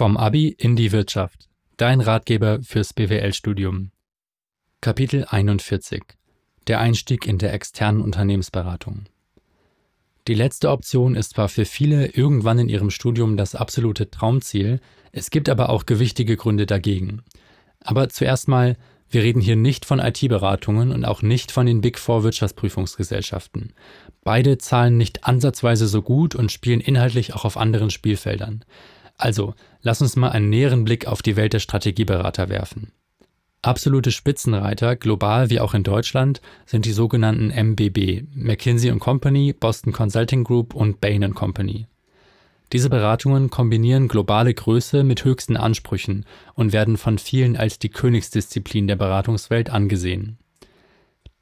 Vom Abi in die Wirtschaft. Dein Ratgeber fürs BWL-Studium. Kapitel 41. Der Einstieg in der externen Unternehmensberatung. Die letzte Option ist zwar für viele irgendwann in ihrem Studium das absolute Traumziel, es gibt aber auch gewichtige Gründe dagegen. Aber zuerst mal, wir reden hier nicht von IT-Beratungen und auch nicht von den Big Four Wirtschaftsprüfungsgesellschaften. Beide zahlen nicht ansatzweise so gut und spielen inhaltlich auch auf anderen Spielfeldern. Also, lass uns mal einen näheren Blick auf die Welt der Strategieberater werfen. Absolute Spitzenreiter, global wie auch in Deutschland, sind die sogenannten MBB, McKinsey Company, Boston Consulting Group und Bain Company. Diese Beratungen kombinieren globale Größe mit höchsten Ansprüchen und werden von vielen als die Königsdisziplin der Beratungswelt angesehen.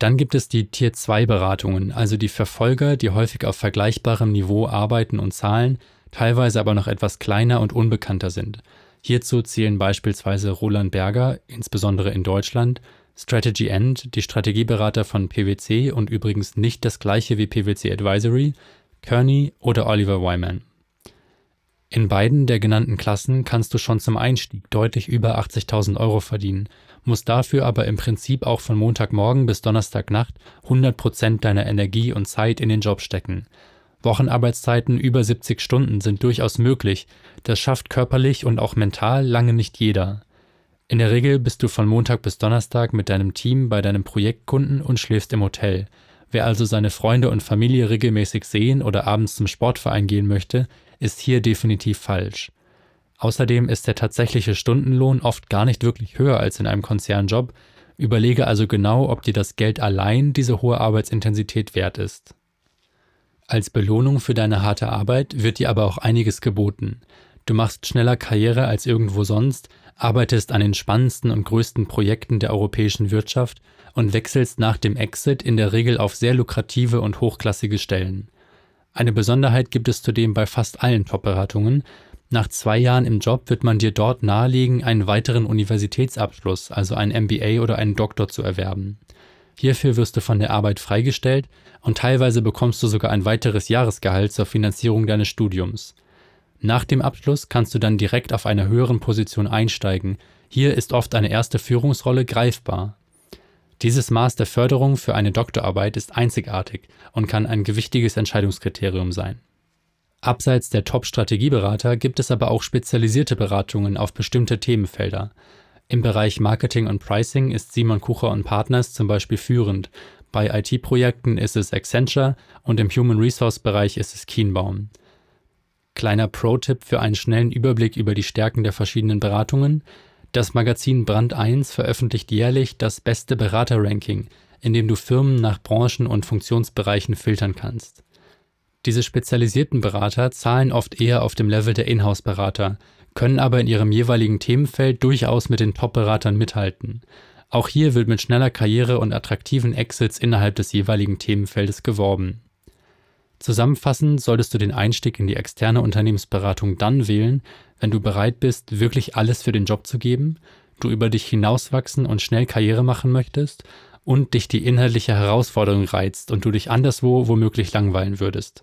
Dann gibt es die Tier-2-Beratungen, also die Verfolger, die häufig auf vergleichbarem Niveau arbeiten und zahlen, teilweise aber noch etwas kleiner und unbekannter sind. Hierzu zählen beispielsweise Roland Berger, insbesondere in Deutschland, Strategy End, die Strategieberater von PwC und übrigens nicht das gleiche wie PwC Advisory, Kearney oder Oliver Wyman. In beiden der genannten Klassen kannst du schon zum Einstieg deutlich über 80.000 Euro verdienen, musst dafür aber im Prinzip auch von Montagmorgen bis Donnerstagnacht 100% deiner Energie und Zeit in den Job stecken. Wochenarbeitszeiten über 70 Stunden sind durchaus möglich, das schafft körperlich und auch mental lange nicht jeder. In der Regel bist du von Montag bis Donnerstag mit deinem Team bei deinem Projektkunden und schläfst im Hotel. Wer also seine Freunde und Familie regelmäßig sehen oder abends zum Sportverein gehen möchte, ist hier definitiv falsch. Außerdem ist der tatsächliche Stundenlohn oft gar nicht wirklich höher als in einem Konzernjob. Überlege also genau, ob dir das Geld allein diese hohe Arbeitsintensität wert ist. Als Belohnung für deine harte Arbeit wird dir aber auch einiges geboten. Du machst schneller Karriere als irgendwo sonst, arbeitest an den spannendsten und größten Projekten der europäischen Wirtschaft und wechselst nach dem Exit in der Regel auf sehr lukrative und hochklassige Stellen. Eine Besonderheit gibt es zudem bei fast allen Top-Beratungen. Nach zwei Jahren im Job wird man dir dort nahelegen, einen weiteren Universitätsabschluss, also ein MBA oder einen Doktor zu erwerben. Hierfür wirst du von der Arbeit freigestellt und teilweise bekommst du sogar ein weiteres Jahresgehalt zur Finanzierung deines Studiums. Nach dem Abschluss kannst du dann direkt auf einer höheren Position einsteigen. Hier ist oft eine erste Führungsrolle greifbar. Dieses Maß der Förderung für eine Doktorarbeit ist einzigartig und kann ein gewichtiges Entscheidungskriterium sein. Abseits der Top-Strategieberater gibt es aber auch spezialisierte Beratungen auf bestimmte Themenfelder. Im Bereich Marketing und Pricing ist Simon Kucher und Partners zum Beispiel führend. Bei IT-Projekten ist es Accenture und im Human Resource Bereich ist es Kienbaum. Kleiner Pro-Tipp für einen schnellen Überblick über die Stärken der verschiedenen Beratungen. Das Magazin Brand 1 veröffentlicht jährlich das beste Berater-Ranking, in dem du Firmen nach Branchen und Funktionsbereichen filtern kannst. Diese spezialisierten Berater zahlen oft eher auf dem Level der Inhouse-Berater, können aber in ihrem jeweiligen Themenfeld durchaus mit den Top-Beratern mithalten. Auch hier wird mit schneller Karriere und attraktiven Exits innerhalb des jeweiligen Themenfeldes geworben. Zusammenfassend solltest du den Einstieg in die externe Unternehmensberatung dann wählen, wenn du bereit bist, wirklich alles für den Job zu geben, du über dich hinauswachsen und schnell Karriere machen möchtest und dich die inhaltliche Herausforderung reizt und du dich anderswo womöglich langweilen würdest.